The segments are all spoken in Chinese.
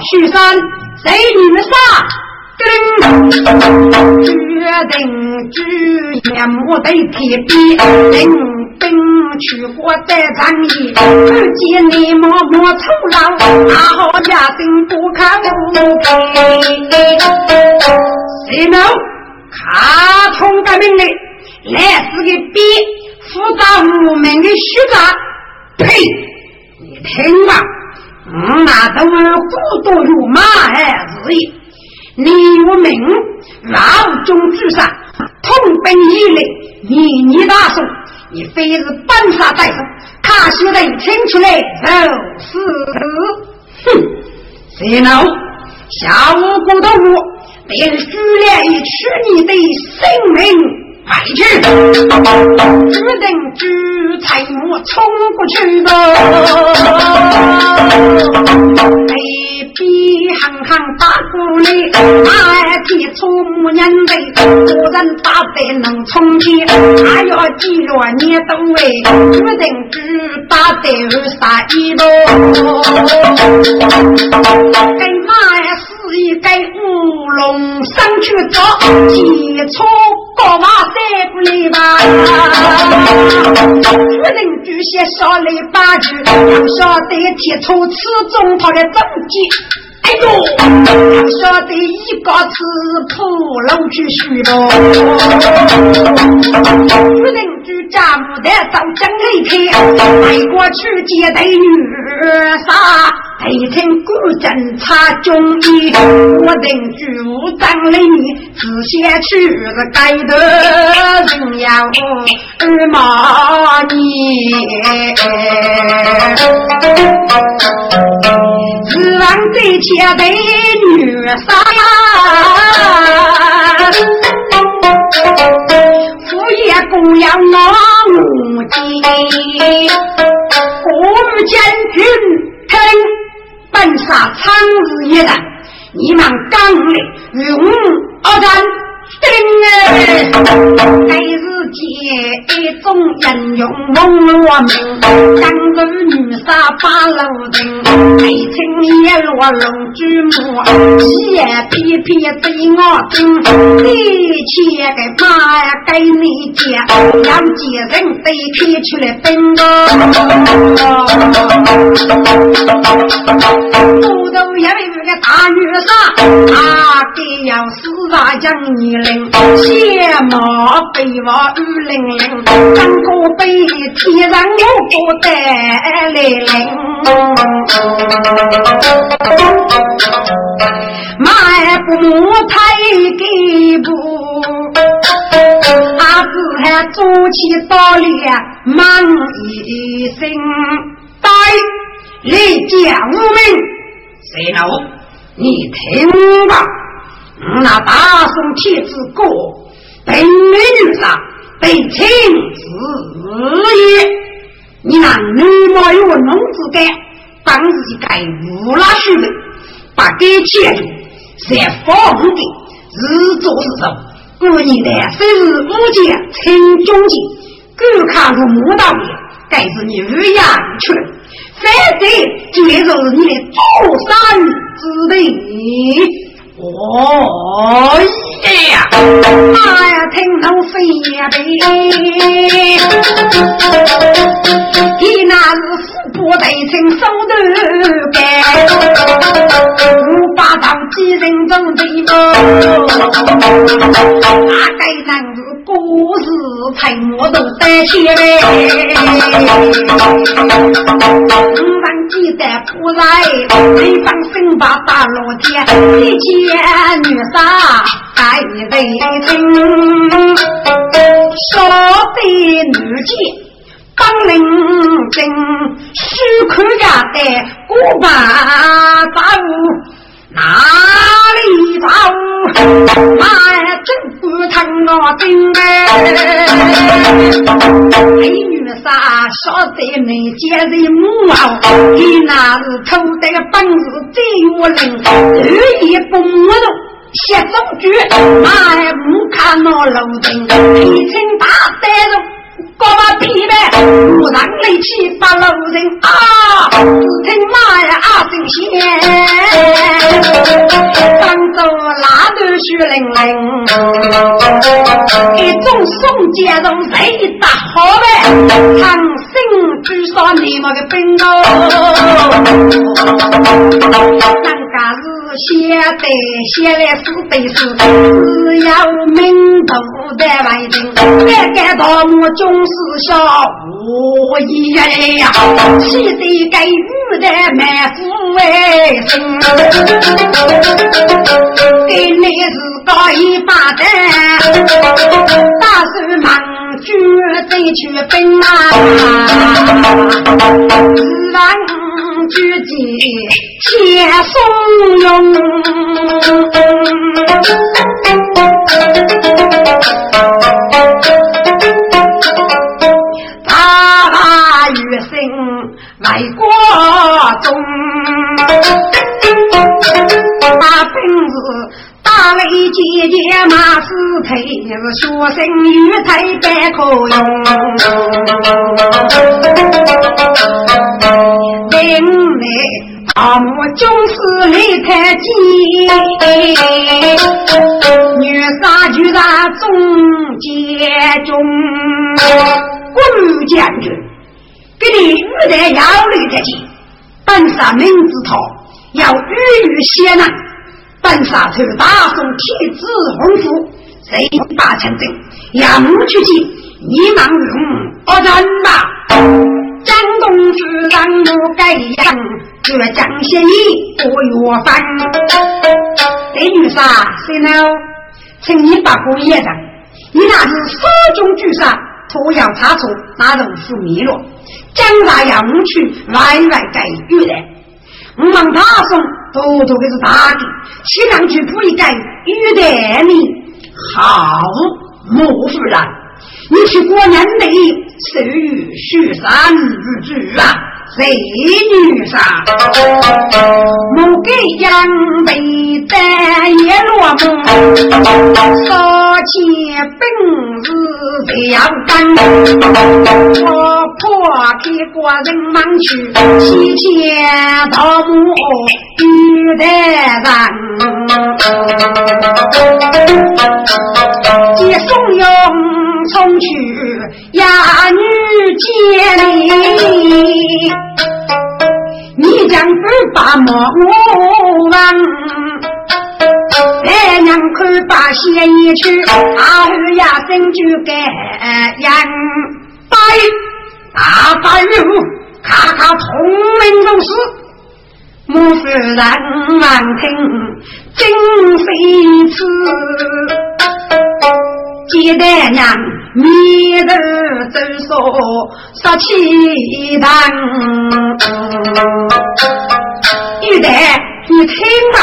许三，谁女婿跟决定去，面目得铁壁。兵去火在仗义，不见你默默酬劳，大好家丁不看不配。谁能卡通革命的，来是个比复杂无名的虚杂？呸！你听吧，我那都是孤独如马儿日夜，你我命老中之上，同奔一类，你你大宋。你非是本杀在手，他现在请出来就是。哼，谁能下无辜的我，便举来取你的性命。败去，只等举菜木冲过去的。一行行打鼓里，那提出木人背，古人打得能冲天，还要记着你都为，决定只打得二杀一路。跟马呀是一个乌龙上去走，提出高马山不来吧，决定巨些少来把酒，不晓得提出此中他的政绩。哎呦，晓得一个字铺路去许了，不能去家母的到江里去，带过去接待女儿杀，配成古镇插中医，我等去武当里只先去是该的人要二马年。指望这些美女杀，夫也供养我母亲，我将军听本杀苍日一人，你们刚来与我二战。丁哎，该是一种人用蒙我名，当个女杀八路人，爱情也落龙举目，也皮皮对我听，一切个妈呀给你讲，让几人得开出来分个，不都因为那个大女杀，啊，给要死啊将你。血马背瓦雨淋淋，三个背天上有个带来灵。迈步太几步，阿子还做起道理忙一声，带立家无名，谁老？你听吧。那大宋天子过，本美女上被亲子也。你那女貌有农子干，当日该无拉许的，把该钱住，在房的日做日做。过年的生日五节称中节，各看出木道的，该是你日养去了。反正这就是你的多生之地。哦呀，妈呀，听到飞呀呗！你那是富不得成手头干，五八道几人中的么？大概人是故事才莫都得起来。五万几代不来，北方生把大老天，一见女杀爱为情，少的女贱。当领兵，须看家的古巴走，哪里走？妈呀，真不疼我兵哎！美女啥晓得没见人母啊？你那是偷得的本事最我灵，二一不摸动。写中句，妈呀，不看那路灯，一清大呆子。搞把皮呗，不让力气把路人啊！只听妈呀啊声响，当着拉头血淋淋，一种宋家人谁打好呗？长生至少你们个兵哦，人家是写的写来是对是，只要名头的外人，别该到我中。四小无一呀，气得该玉的满腹为生，给你是搞一把的，打算忙举得去奔啊，自然举起且松用。来过中，把本子大雷姐姐马死腿，是学生与台白可用。大漠军师雷太急，女杀就杀中间中，滚将军。给你玉带要来得及，本杀名字头要玉玉血难，本杀头大宋天子洪福，谁把成真？要母去见，你忙用我人吧。江东之人不改样，这江县里不越翻。这女杀谁呢？请你把锅爷上，你那是手中巨杀，拖羊差错，那人是迷了。将来要我去外外改玉的，我们他送多多的是大的，西凉去补一改玉的你好莫夫人，你去过年里受于雪山日主啊，谁女上，莫给杨梅单也落梦，少钱本事这样干，我破给国人忙去，西天盗墓玉的人，接送用冲去哑女接你，你将不把莫忘。来娘看把鞋一去，阿二呀生就该养。八月大八月咔咔通门都是，莫非人难听真非痴？接待娘面头走说说气堂，玉带你听吧。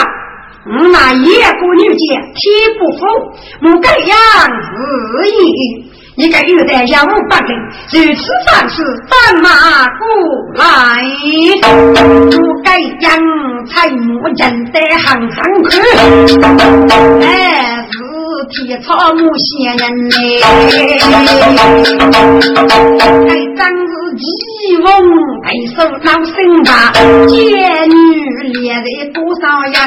我那野姑女家天不服，我该样子意。你该有点养无本领，如此方式翻马过来，我该养才我认得行行去，哎是。天草木仙人嘞，还真是奇翁配手老身吧？贱女恋人多少样？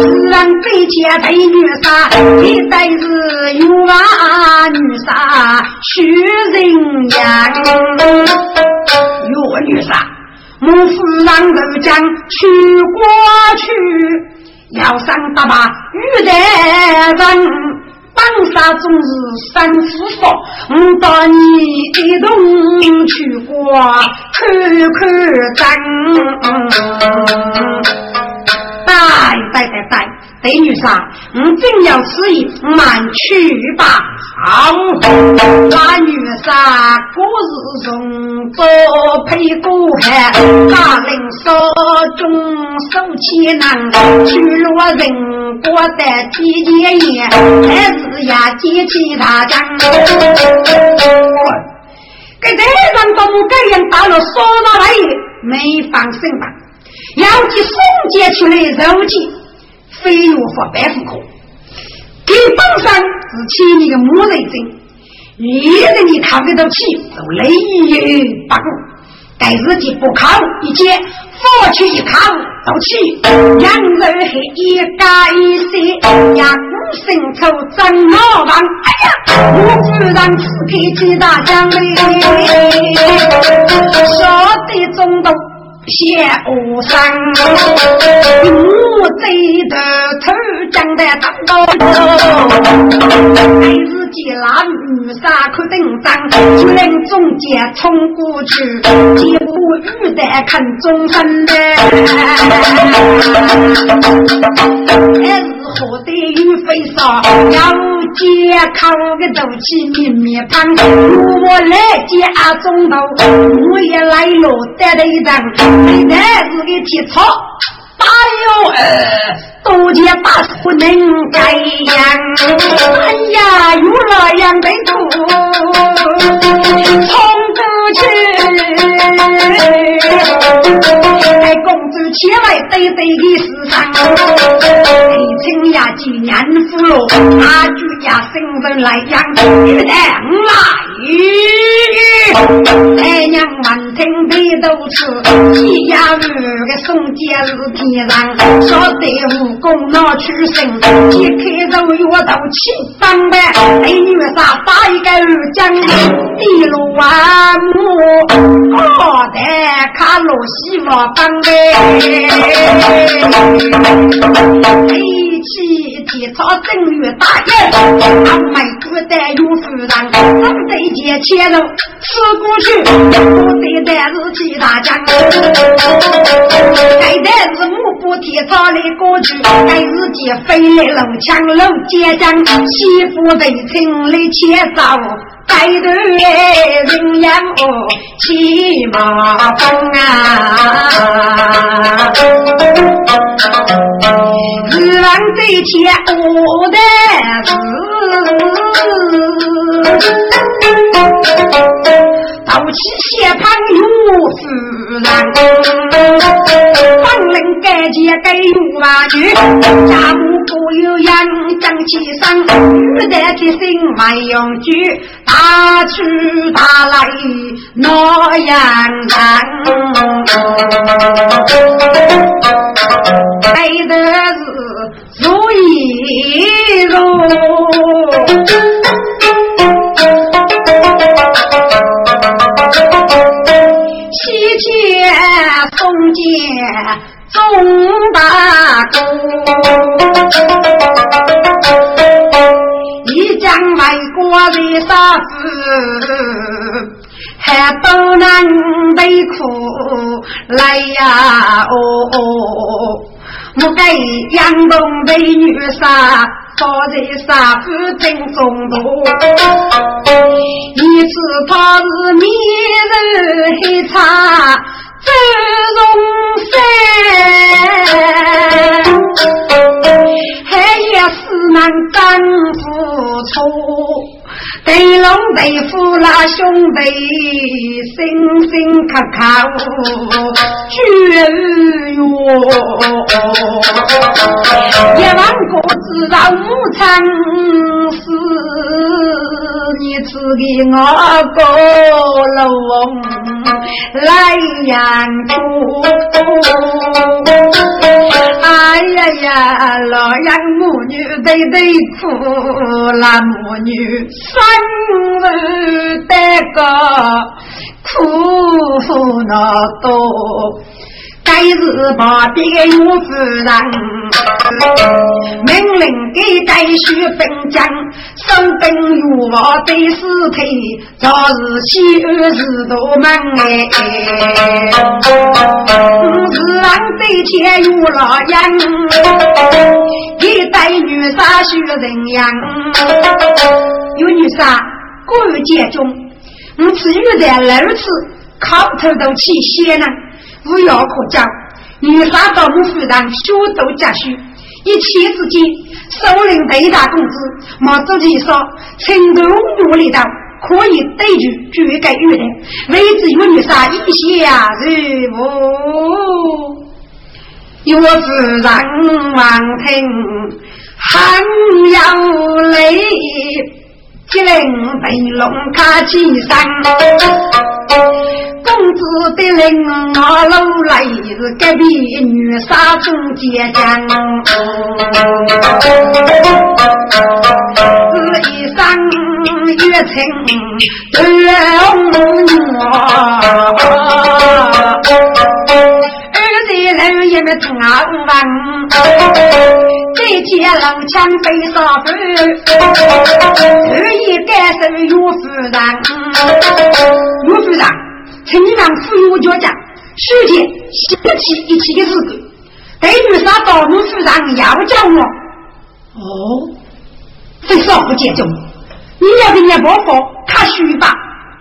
自然飞前配女杀，一代是有娃女杀许人样。有女杀，母夫让豆浆去过去，要上爸爸玉带人。半山总是三四佛，我带你一同去过看看灯。带带带带对女杀，你真要吃意，慢去吧。好，那女杀过日中多配过汉，大令手中手起囊，去落人过的几件烟，还是呀接起他将。给这人把我这样打了，说到来没放心吧？要去送接出来肉鸡，非我发白户口。给本身是千年的木雷针，一个你扛得到起，都累于八股。但自己不靠一接，放弃一靠都起。两人黑一家一些，呀五生抽真老王。哎呀，我居然此刻几大将嘞，说的中毒。谢无伤，我贼的头长得当高，还是见那女杀可登场，就能中间冲过去，几乎遇得看中分的。还是何得与飞沙，要借靠个斗气面面胖，我来家中头，我也来了得了一张。现在是个体操，哎呦，多见把不能改样。哎呀，有了样的土，冲过去。公主起来对对的世上，爱情呀几年俘虏，他举呀生人来养，玉娘来，太娘闻听背都吃，西呀五个宋家是天上，晓得武功拿出身，一开肉药都七张呗，美女啥打一个二将，一路啊木，好的卡罗西瓦帮。哎。起体操正月大宴，他们古代有夫人，正对接切肉吃过去，不对的是其他将。该的是目不体操的过去，该是接飞来楼枪楼接将，媳妇对称的切招。带头人养我骑马风啊，日郎最前我的是。刀起斜旁有夫人，方人改结改有娃女，家母不有养将起上，女的的心万用句，大去大来那样难，爱的是如意如。谢宋建钟大功，一将卖国的杀子，还都能被苦来呀哦哦，我给杨东美女杀。坐在沙府正中途，一次他是面如黑茶周容山，还也是难干付出。对龙对虎那兄弟，心心卡卡绝缘。一万个知道无常事，你只给我个龙来养活。哎呀呀，老杨母女对对苦，那母女生儿得个苦恼多。该是把别有夫人，命令给该须兵将，收兵入我对尸体，早日西安是大门哎。是让对前有老杨，一许人样。有女杀过于简中，我此遇在如此靠头都起血呢，无药可救。女杀到我夫人学都家书，一气之间，首领对大公子毛主席说：“成都努力到。”可以对住绝改语的，为之与女杀一下如无，若是让王听很有泪，只能被龙卡起身。公子的令我楼来是隔壁女杀中结将，是一生。月清灯我，二姐楼也没通啊问，这见老枪被杀死，二爷该受岳夫人，岳夫人，请你让妇女家讲，书记一起一起的事故，对女杀到岳夫人要叫我，哦，这少不见重。你要给你婆婆他虚吧，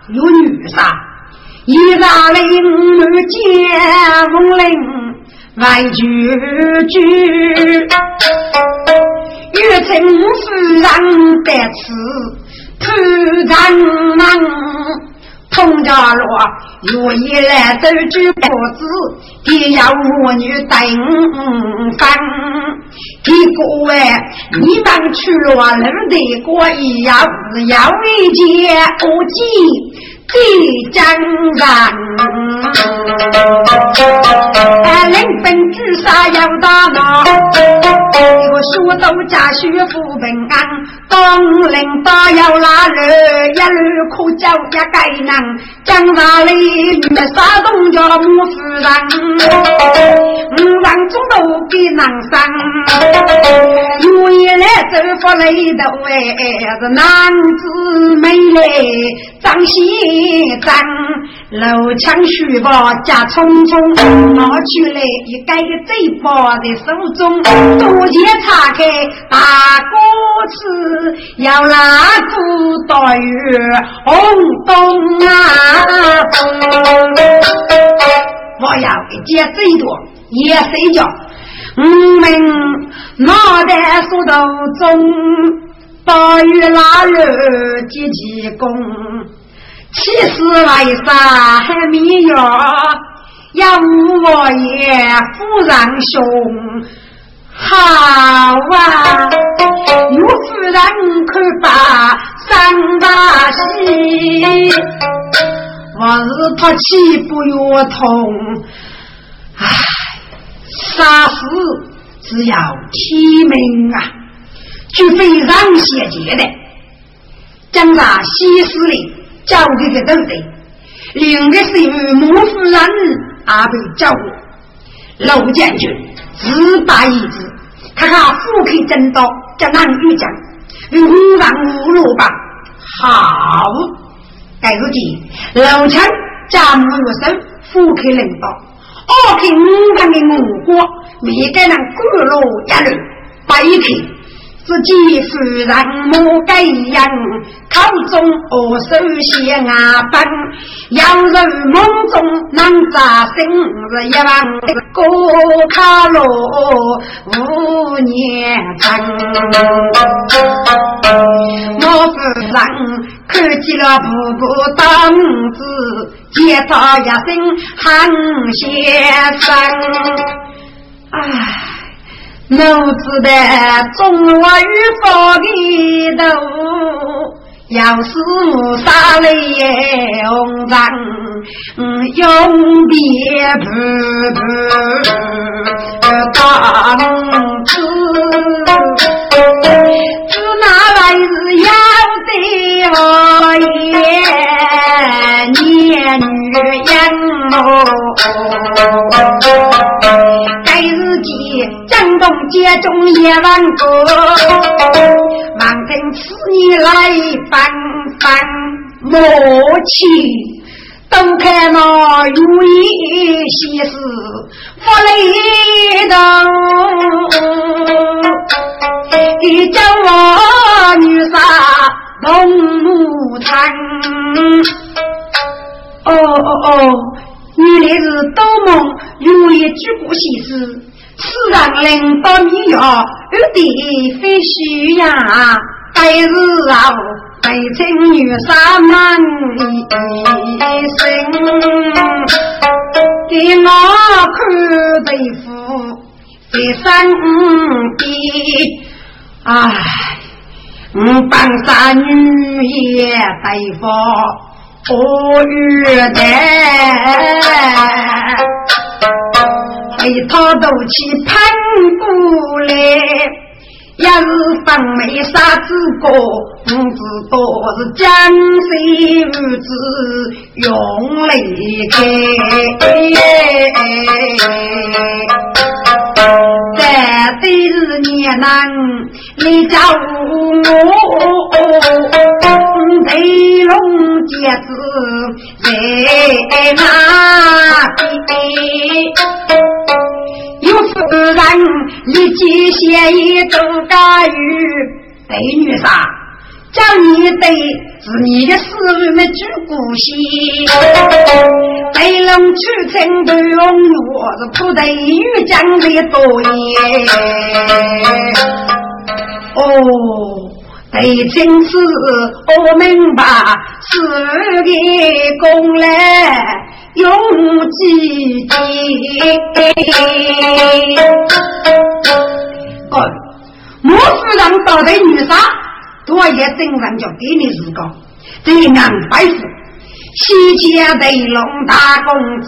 有女杀，一杀令女见风铃来句句，越城夫人得此突然忙。通家路，若一来走举脖子，也要我女等分。第各位，你们去了路的过一要是要一件不急。地江人，临分之杀要打闹，书都家学富平安，当领导要拉人，一路苦叫一该难，江上里女杀东家母夫人，五人中都给难生，有一来走过来头哎，是男子美丽张喜。一张楼枪书包加匆匆拿出来，一个个嘴巴在手中，多钱查开大锅子，要蜡烛待月红灯啊！我要一件最多也睡觉，我们脑袋梳头中，大月腊日结几功。七十来杀还没有，要我也夫人兄，好啊！有夫人可把三把戏，我是他气不越痛，唉，杀死只要天命啊，就非常邪见的，将他西施里。交给个都对，另个是母夫人阿被交过，老将军自打一子，看看虎口真刀，叫男女将，五万五路吧。好，盖如今老枪家母有手，虎口领导，二口五万的五国，每个人各路一路，把一口。自己夫人莫该样，口中何首写牙本，要人梦中能扎心，是一万个卡罗五年成。我夫人看见了步步当子，接他一声喊先生，唉。奴子的中华语法的头，要是杀了红章，永别不不当子，只拿来是要得我也年女养哦。洞街中夜晚歌，望听此你来翻翻莫去。东看那如意西施福灯，一叫我女杀龙母贪。哦哦哦，原来是多梦如意举国西施。世上领导你要有的非虚呀，但是啊，北京女杀满一生，给我看对付在身边，唉。我帮三女也对付不遇难，被他都去喷过来，要是分没啥子过，不知道是江水儿子用力开。在对日年难，你叫我雷龙结子在哪里？有夫人立即写一周干预，对女杀。叫你对是你的死人们举古稀，飞龙出城对龙我是土地与江的多耶。哦，对真是我明白，是个功来永记哦，莫夫人到底女杀？多一身上就给你日高，这样百富，西家对龙大公子，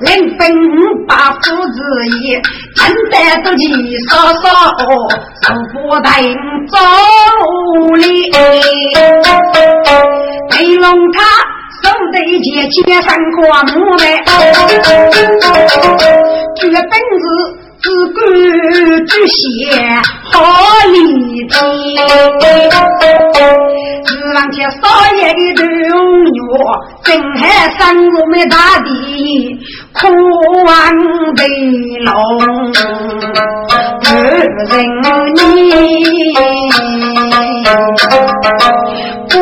临分把父子义，真得自己说说，受不得走哩。对龙他手对接，接上花木来，这本子。只管去写好礼节，日郎前少爷的荣耀，真还生我们大地苦完悲龙二人你，公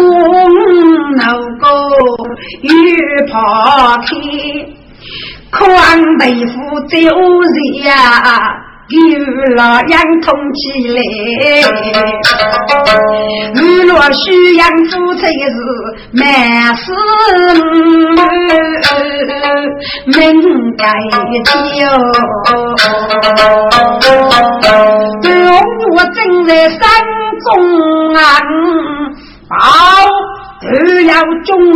老哥玉抛开。宽背负走日呀，有老杨通起来。日落需养夫妻是满是命该救。我正在山中啊，保都要终日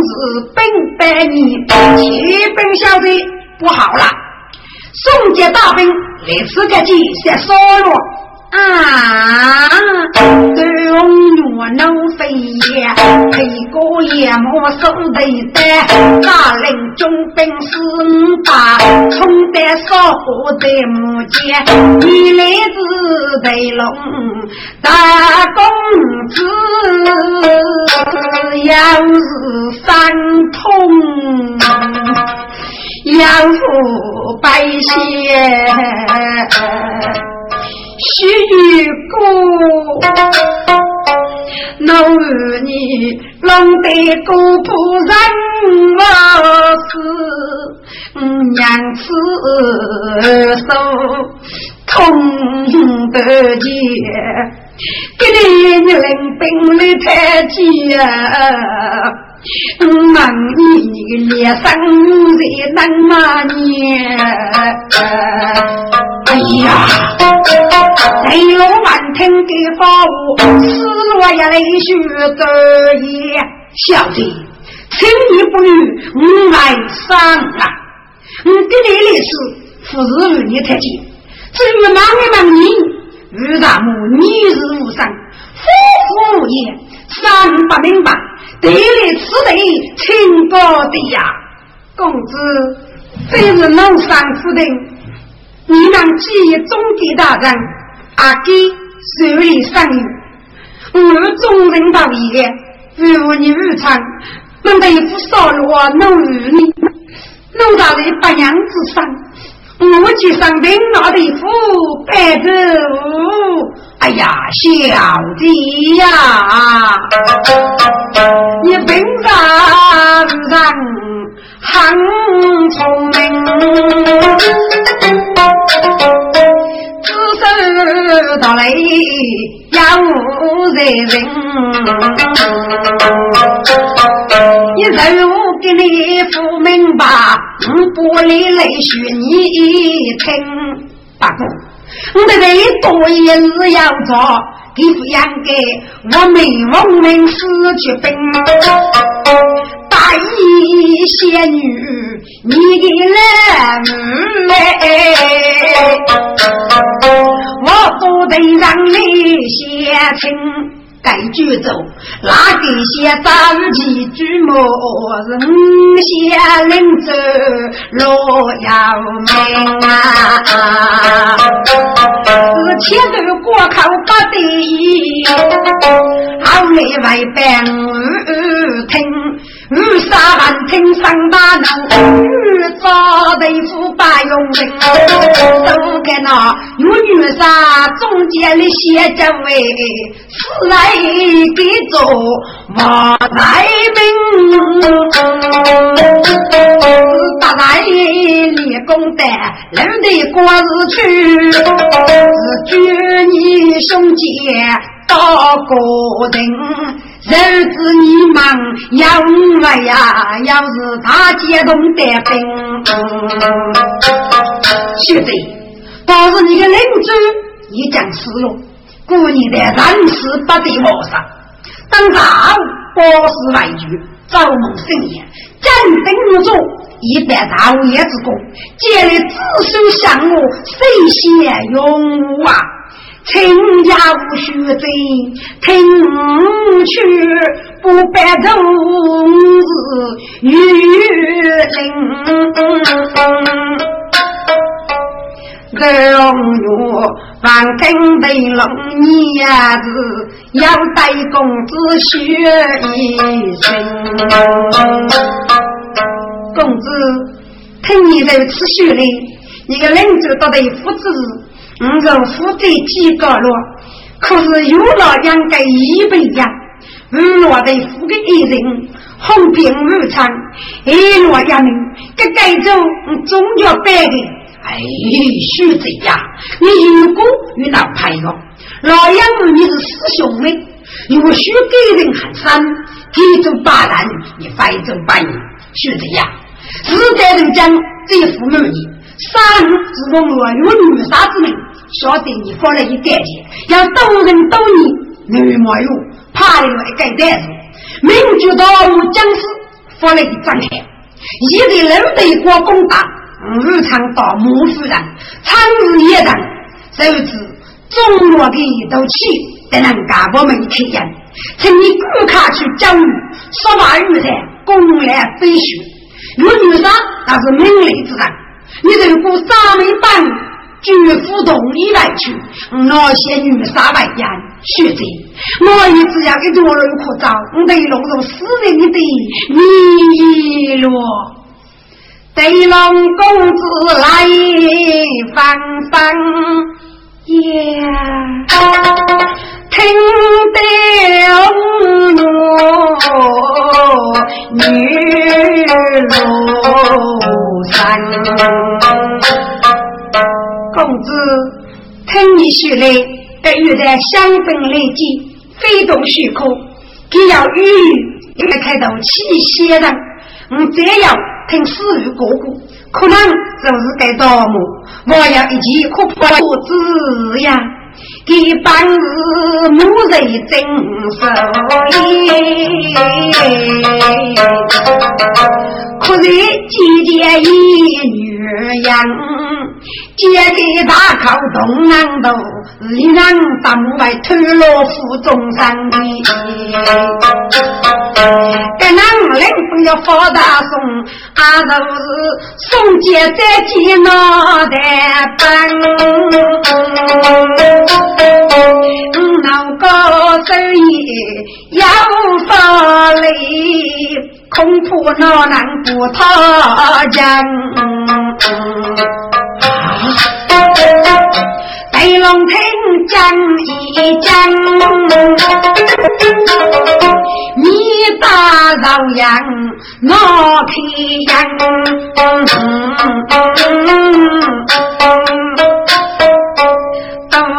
奔百年，七本小弟。不好了！宋家大兵来此个计先烧了啊！东岳能飞也，黑哥也莫手对单，大令中兵四五百，冲得烧火在木间，你来自对龙大公子，要是三通。养父百姓许过，老儿女弄得孤仆人我死，娘子手痛得急，给你领兵来太急啊！忙你你脸上在能骂你？哎呀，雷龙满天给发我，失落呀泪水得意。小弟，请你不语，我来上啊！我给你的是不是与你太近？至于忙一忙你，遇大母你是无上，夫妇无言，三不明白。得来此地，清高的呀，公子，这是农山府的，你能记忆中地大人，阿给手里生意，我众人道义，如你日常，弄得一副少罗弄与你，弄到了八娘之上，我去上兵拿的一副白头，哎哎呀，小弟呀，你平常人很聪明，只是到来要人人，你任务给你说明白，不理泪水你听，大哥。我的最多也是要做，给抚养给我们农民死去兵，大义仙女，你的人哎，我不得让你写情。该举走，哪个先早起举目？人先领走罗要命啊！是前头过口不得，后来外边听。雨沙万听上大能，雨早对付把用人，都给那有雨沙中间的写着为，是来给做马来兵，大来立功的，留的过日去，是祝你兄弟到国人。儿子，你忙要我呀？要是他接动带兵，现在倒是你的邻居也将死了，故你的人事不得冒上。等到保释外居，造梦生言，镇定如主，一旦大业之功，借来子孙相我，谁先永无啊？亲家无须罪，听去不白头是玉林。二月万根的龙叶子，要带公子学一身。公子，听你如此学的，你个邻居到底福子。我是负责几个了，可是有了两个一百样，五落的付给一人，红兵无常，一落一名，这该走总要白的。哎，徐子呀，你如果遇到朋友，老杨你是师兄妹，如果许给人很深，给走八难，你非走八年。徐子呀，实在人讲这副母意，三是我我有女杀之命。晓得你发了一干净，要多人多你，你没有怕的来盖袋子。民族道路将士发了一张牌，一个人对国攻打，日常到幕府人，长日夜等，如此中国的一道气，才能干部们开眼。请你顾卡去教育，说话语才公来飞雪。有女生那是名利之人，你如果三没半。举夫同意来去，那些女杀外言，学者，我一直要给多人可找，我得弄入私人的迷路。对龙公子来访访呀，听得我女庐山。公子，听你说来，得遇在相分来见，非同许可。既要与你来开头起先人，我再要听死于哥哥，可能就是该盗墓。我要一起可破子呀，给帮日母人真受益，不是姐姐一女样。姐姐大口东南东，一人当外推罗府中山的。该男人不要发大送，俺都是送姐在接脑袋笨。脑高手艺要发力，恐怕那难不他人。白龙亭讲一讲，你大饶阳我开都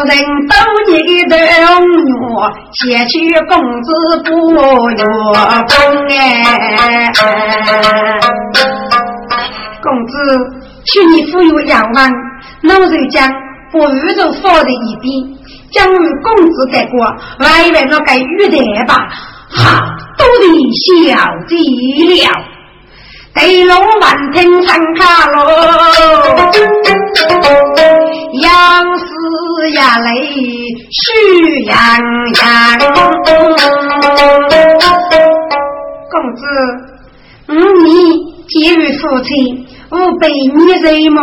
人都你的我，借取公子不月分哎，公子。去年富有两万，老人将把宇宙放在一边，将与公子改过，外为了该玉带吧，哈，都得小计了。对龙万听上卡喽，杨氏呀泪须洋洋。公子，嗯，你结为夫妻。吾辈你人母，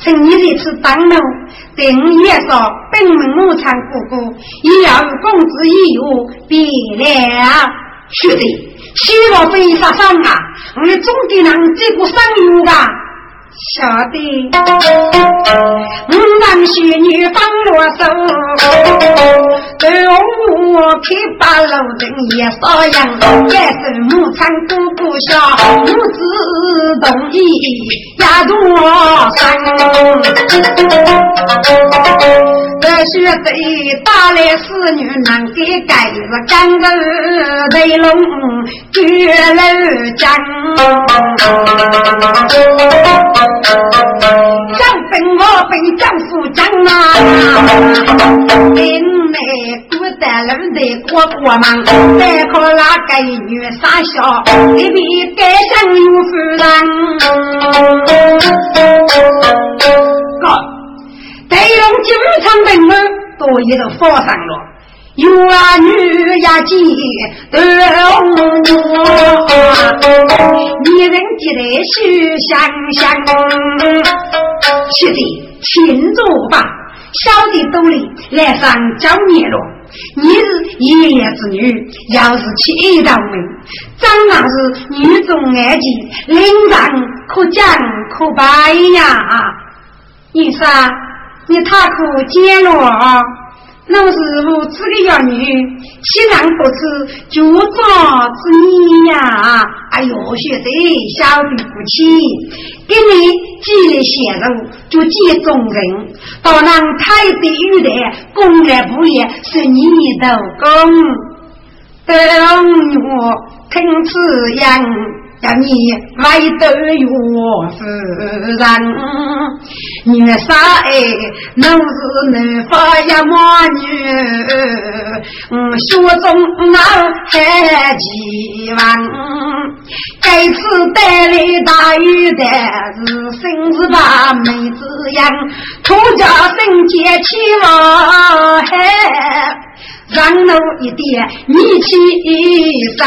趁你这次当奴，对我也说本门母产哥哥，也要与公子一友别了。是的，希望非杀上啊！我们总得能这个生用啊。晓得，五男婿女放罗手，对我开八路人也少样，也是母亲姑姑笑，母子同意压住我身。这须得打来四女能给盖子干个雷龙绝楼江，想分我分丈夫江啊，林内古代路的过过忙，再靠那个女傻笑，一边盖上有夫人。内容经常人们都一个发上了，有啊女呀姐都我，女人记得须想想，是的，庆祝吧，小的都里来上交年了。你是爷爷之女，要是气到门，长那是女中爱情，领上可奖可拜呀，你说？你太可见了啊！老师傅这个养女，西南不吃就长子你呀！哎呦，学生晓得不起，给你积累贤路，就积众人，到让太子玉的功来不也，是你的功。等我听此言。要你外头有夫人，女杀哎，能是能发呀妈女，嗯，学中那还几万，该次带来大雨的。是生是把妹子养，土家生结起望海。让我一点你起身，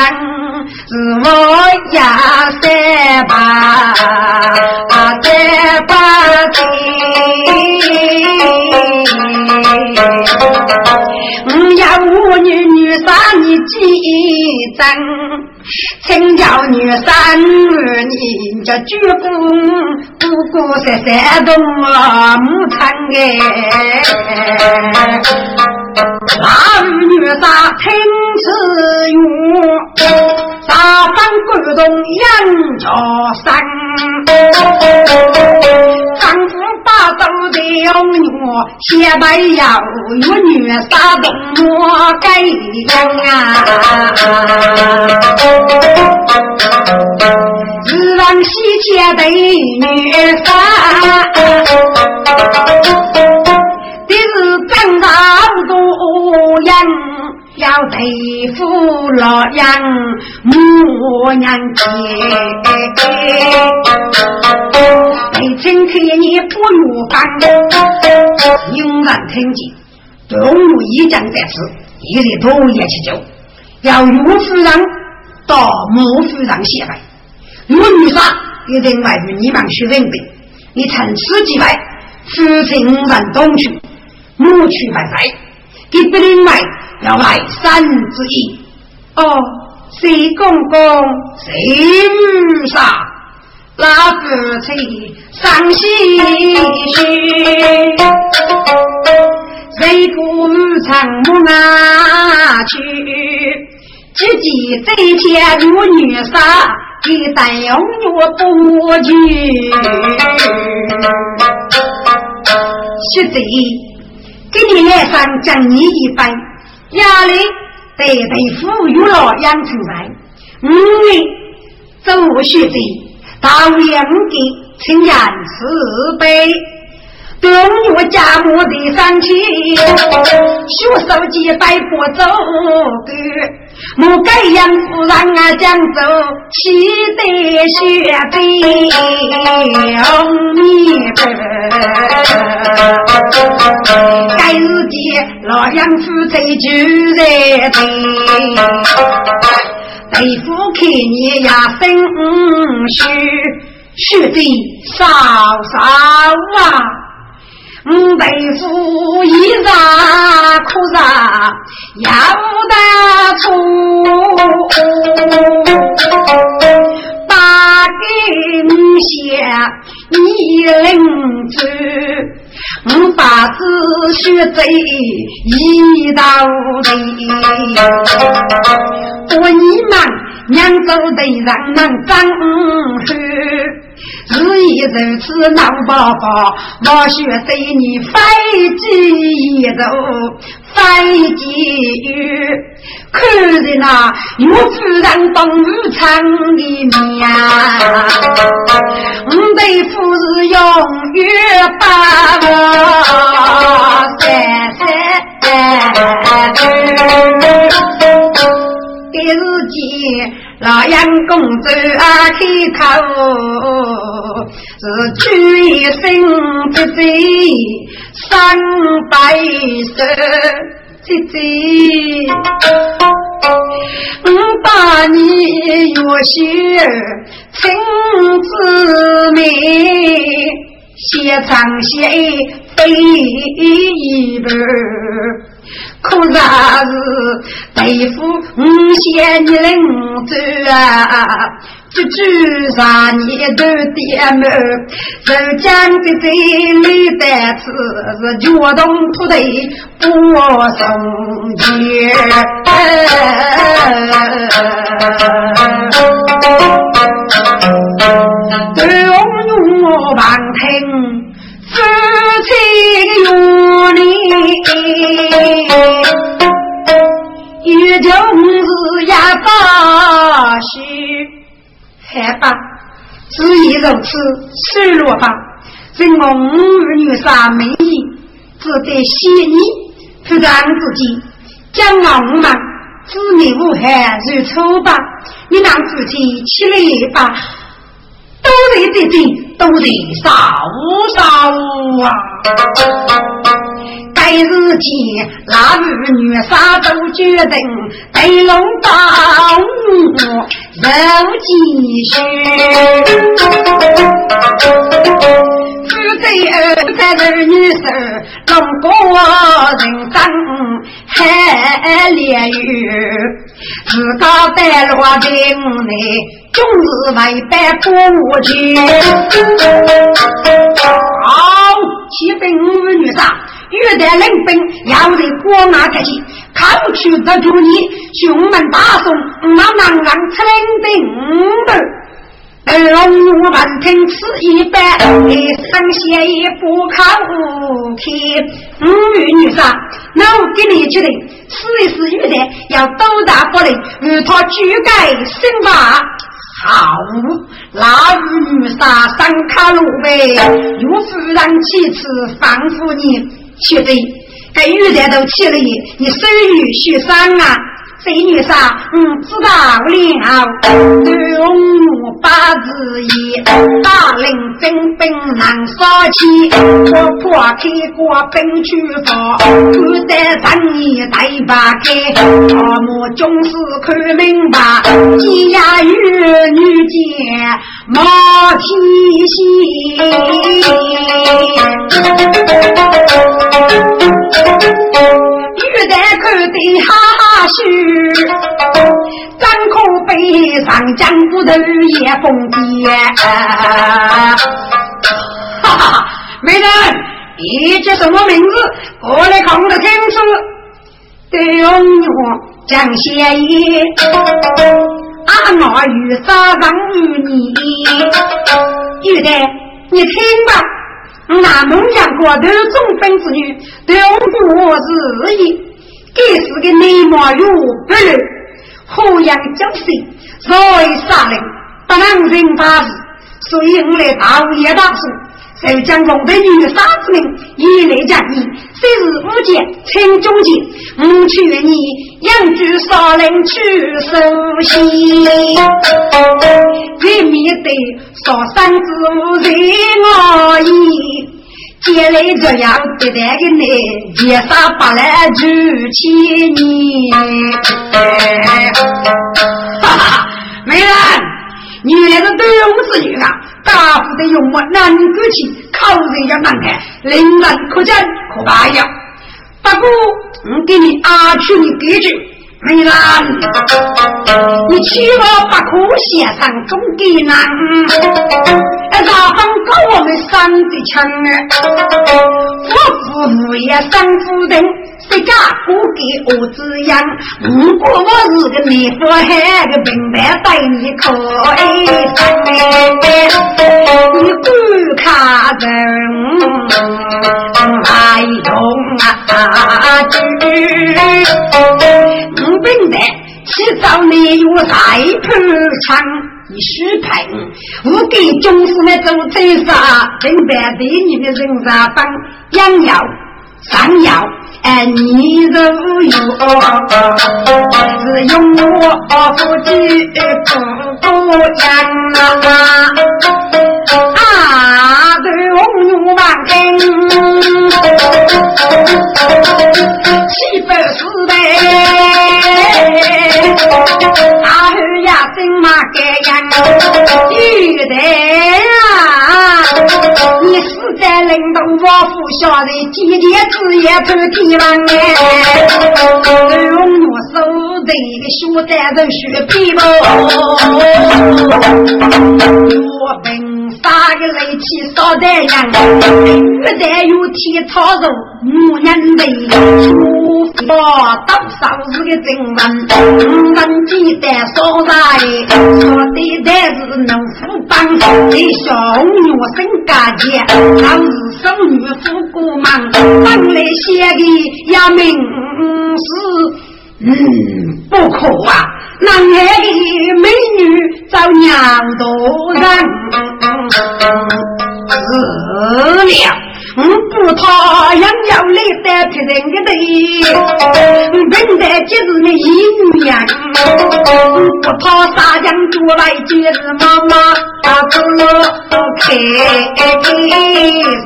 是我呀三把三八的，我要我女女杀你几针，请叫女三你叫鞠躬，姑姑在山东母亲哎。那女杀听此语，杀翻滚动杨家山。丈夫把走的女，先白要有女杀动我改良啊！日往西街的女杀。的是长大人，要对付老杨母娘亲。北京看你不如干，有人听见，东吴一将在此，一里多也去救，要岳夫人到母夫人下拜。如果你说一定外与你们去认定，你趁此机会，夫妻五人东去。母去还在，给不另外要买三之一。哦，谁公公谁母杀，那夫妻伤心绪。谁不啊去，自己在天如女杀，给单用我多去。是贼，给你来上讲你一番，压力得得富裕了养成才。五年走学贼，到两个请言慈悲。等我家母的上去，学手机带不走的，莫该样子让俺讲走，气得血杯红米该日的老样子在就在的，对付看你呀生虚，血的少少啊。五辈夫一日苦日要得出，把给你写一领子，我把子学贼一道理，我你们娘走的让人长去。日已如此闹宝宝，我学对你飞机一走，飞机雨，看人那又夫人东日场里面，我对夫是永远把我三三给自己。老杨公走啊开口，是举一生不醉三百岁，姐姐，我把你越写情字美，写长写飞一半。可是大夫五仙你领走啊？这句啥你都点满，人讲的这里的词是脚动土地不送去。如此，失落吧。任我儿女三美意，只得谢你，不让自己将我们子女无害如初吧。你让自己起来吧。都得得得，都得少少啊！该日起，那日女杀都决定对龙当肉继续。夫妻二在儿女手，龙过人生海连雨，自家带落的内。终日为百不去。好，骑兵五女杀，欲得领兵，要得过马才行。看去得住你，雄门大宋，马郎郎出领兵的。二龙我们听此一般，生些也不靠天。五女杀，那我给你决定，试一试玉的，要多大不力，与他举改新法。好，那女杀三卡路呗，有夫人其次放夫你，去弟，该玉簪都去了，你生女婿三啊，生女婿，嗯，知道了，对、八字一，大令征兵难杀起。我破开过兵去发，不得让你带把开。阿母总是看明白，鸡鸭鱼女间莫提心。玉带口的哈哈嘘，背上江骨头也疯癫。哈哈，美人，你叫什么名字？过来看得清楚。对红女讲谢意，阿我与杀人与你，有的你听吧。那梦想过头中分子女，对我是意，该是个内貌有不如，好养娇生，所以杀人不能人发誓，所以我来大武也大说。受将龙的。女杀子命，以来讲你，虽是五姐称中姐，我劝你养居少林去受刑，也免得少三子无我意。接来这样对待的你，结杀八来九千年。哈哈，美人，你那个对我子女啊！大夫的用我难过去，口人要难看，令人可见可怕呀。不过我给你阿去你给句，梅兰，你去了不可先生中给难，那哪方搞我们三的强啊？我父母也三夫人。谁家不给我滋养？如果我是个内夫汉，个平白对你可以你不看人。还用啊？我平白去找你有才破枪，你许配我给中士们做菜啥？平白对你的人。啥帮养药上药。哎，你如有是用我夫妻不过讲啊，啊，对红万根，七百四百，大后呀，真嘛该样，有的啊，你是。在领导我府下的几件子也偷天王哎，用我手的小单人血皮包，我本杀个雷气烧得人，越带有天草肉，木人的出发多少是个真文，文鸡蛋烧菜，烧的蛋是农夫帮，给小红女生干的。生女夫过忙，本来写的要名是嗯不可啊，男儿的美女找娘多人是了。我不讨养要来带别人的对，本来就是那一女呀。不讨沙江出来就是妈妈，大哥开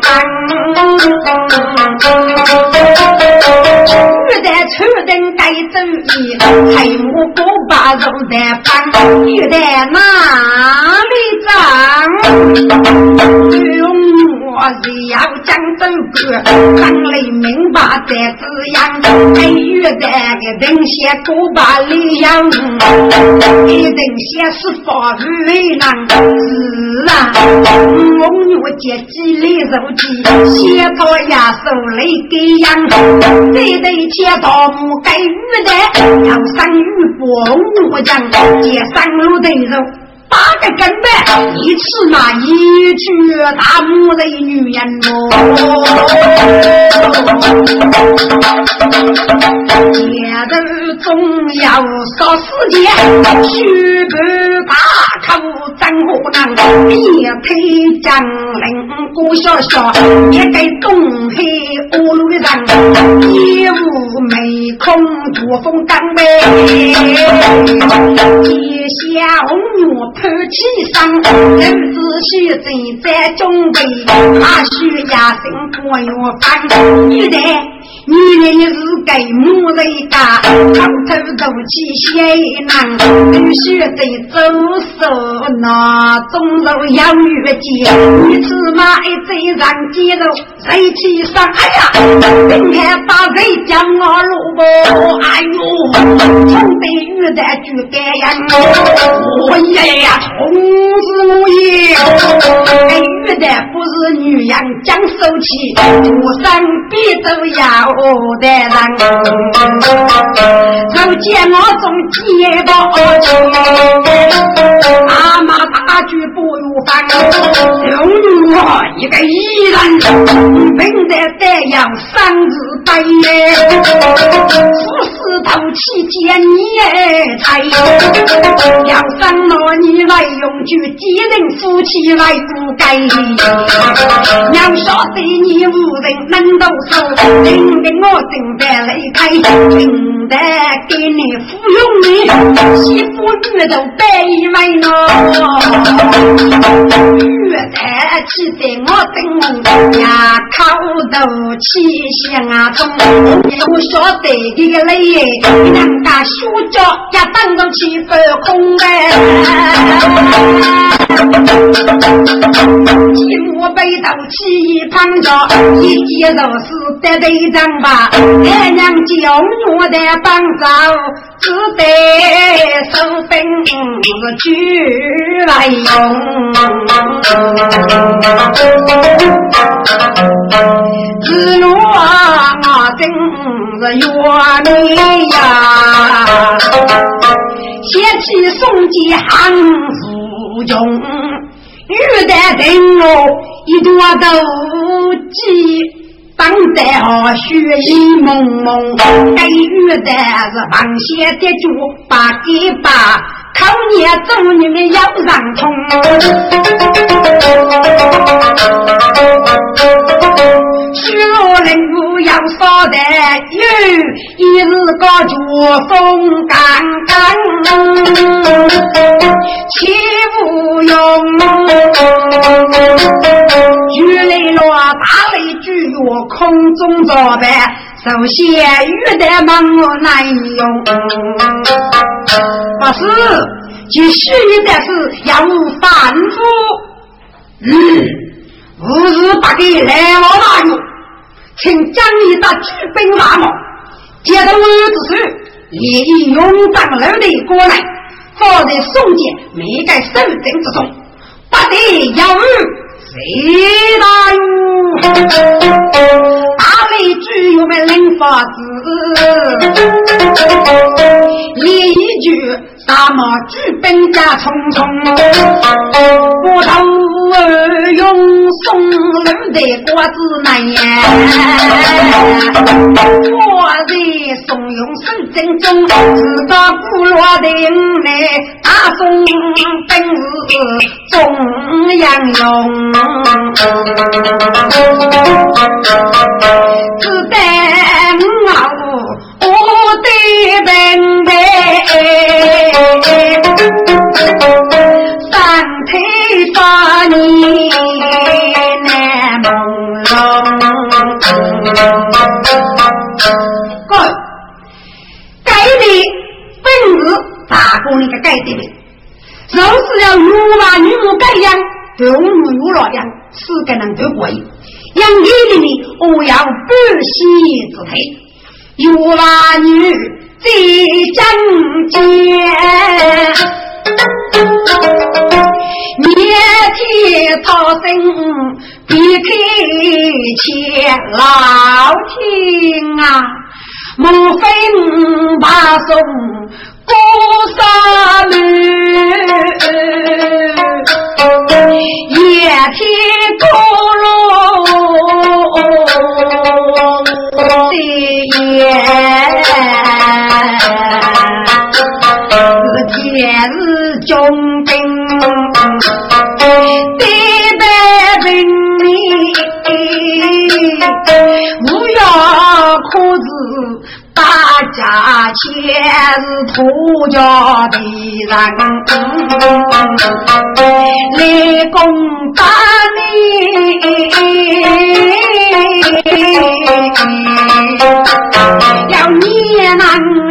山。玉带车灯带走一，黑木锅把肉在放，玉带哪里脏？我是要讲这个，张雷明白在滋养，没有这个人先过把力养，一人先是发为难，是啊，我女接几粒肉鸡，先到牙手里给养，这对钱到母给鱼的，要生鱼不我讲，接上路的肉。打个根本，一次那一句大母的女人哦，也都总要少时间，去个打口张火囊，一推将领郭小小，一个东黑乌路人，一无眉空作风刚背，一下红月。口气上，儿子需正在准备，他需压身过药方。女的，女的你是给母人家，偷偷做起些难，必须得走手那种肉要越接，你起码一嘴上鸡肉，谁去上？哎呀，今天把谁叫我萝卜？哎呦，从得越的就该呀，我也呀，同是我也。哎，玉的不是女人讲手气，我身边都要的人。如今我总记不清，阿妈大举不如烦，有我一个艺人，本在丹阳三日白夜，出石头去见你哎才，要上那你来用句几人夫妻来不该，要晓得你无人能动手，令得我正在离开，正在给你服用你媳妇女都白一为呢，月台气在我等呀，口头气香啊中，我晓得这个累，人家书教也等到气发红哎。一幕背头起旁着，一见都是得队长吧？俺娘叫我的帮手，只得收兵去来用。日落我真是怨你呀，先起宋吉行书中。玉带灯笼一朵斗鸡，当得好血雨蒙蒙。该玉带是螃蟹的脚，把给把，靠你走你们要上冲。许我人不要少得有，一日个脚风干干，岂不用？雨来了，打雷巨月空中照白，首先雨的忙我难用。不是，继续的是要反复。嗯。五日八给来我大勇，请将你的举兵马马接到我之手，也以勇战楼的过来，放在宋家每个守阵之中，不得有谁大勇？大雷举我们领法子，一句。大马举兵家匆匆，我头儿用松露的瓜子来呀，我在松用手正中，自打古罗的来大宋本是中央用，我的本。三腿发泥难朦胧。哥，该的本事大哥那个该的的，就是要女娃女母改养，动物有老养，四个人都过瘾。养女的呢，我要不惜之配，有娃女。在正间，面天涛声，避开千老天啊！莫非把送过山路，夜天高楼的是天是中兵，对白人民，无药可治，大家全是土家的人，来攻打你。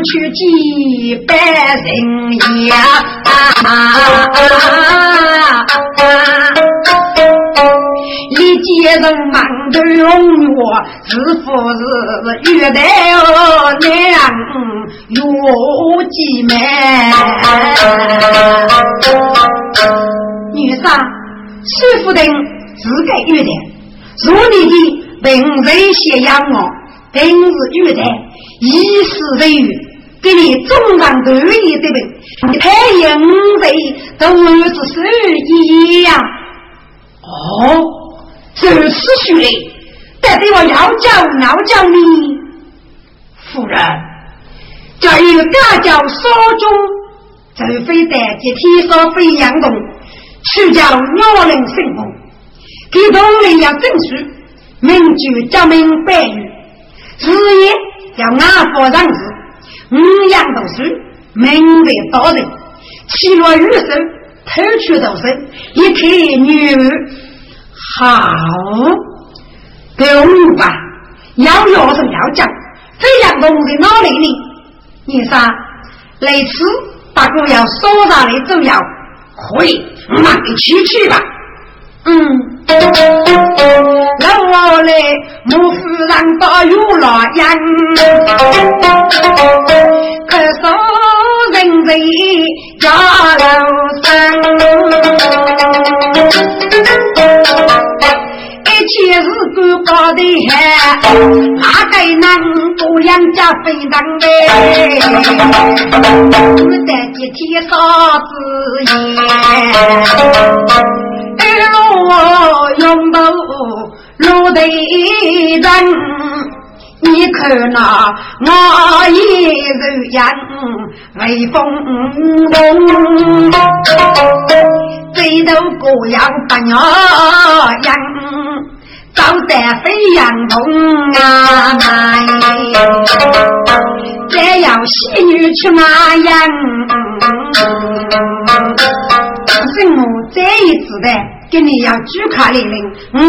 去祭拜神呀？一见人忙都用我，是妇是玉带哦，娘有几妹。女上，师傅等自个玉带，如你的平日写养我，平日玉带，一时为语。给你中上得意的呗，太阳在都是手一样。哦，就是虚的，但对我要叫要叫你夫人，叫一个叫少中，除非得接天上飞扬动，去叫鸟人生活，给同人要证书，名句叫明白语，职业要安佛让子。五样读书，名为道人；七落雨声，偷取读书，一看女儿好，给我吧。要要是要讲，这样弄在哪里呢？你说，来次大哥要说上来重要，可以，慢点去去吧。嗯。我来，母夫人到有老杨，可说人在家楼上。一切是干搞的嗨，哪个能不养家非常呗？我得几天啥子烟？二路用到路的人，你看那我一人样威风隆，最头各样不鸟样。早得飞扬东啊来，这要仙女去哪样？什么这一次的，给你要举卡令令，嗯，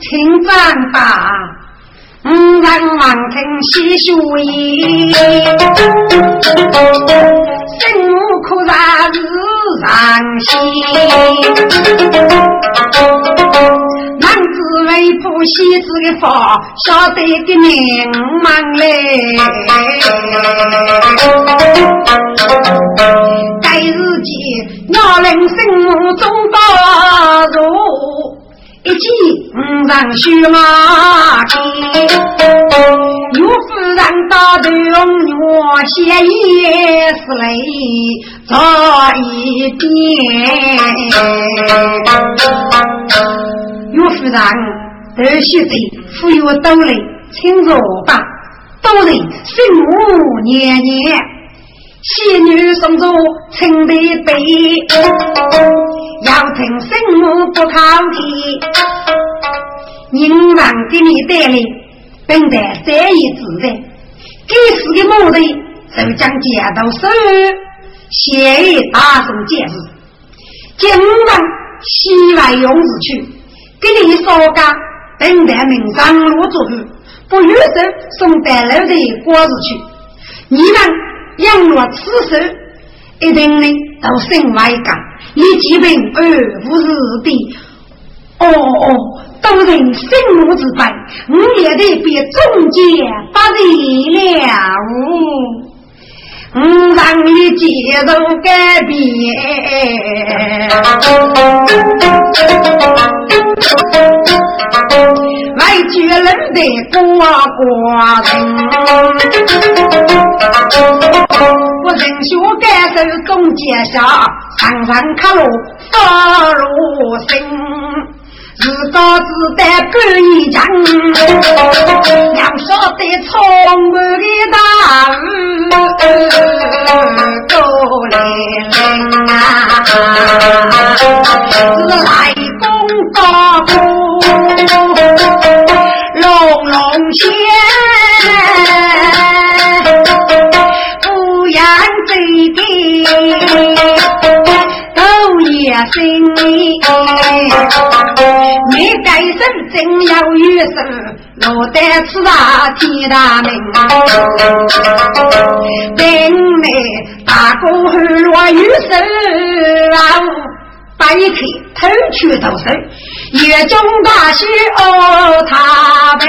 请长吧。嗯，让王听细说言，生母可然是上心。男子为不喜子的法，晓得个明忙嘞。该日间，鸟人生母中大入。一骑五上须马蹄，岳夫人打头我写一是泪在一边。岳夫人得须在富有多累，请坐吧，多累生母年年。仙女送走青的杯，要听圣母不靠题，人王给你带来本带这一字的，给死的母的。就将街道收，写大声解释，今晚西外勇士去，给你说个本带名上路走，不与手送带路的。果子去，你们。养若此事，一定呢都身外干，你基本而不是的。哦哦，都人生母之辈，我也得别中间不仁了。我让你接受改变，来绝人的瓜瓜人。我人学感受总结下，上上卡路发如心，自高自大不一样，要晓得充满的。大雨都来临啊，是来公大心，你该生真要遇事，落得此大天大命。等你大哥落雨时，白天偷去读书，月中大喜哦，他平。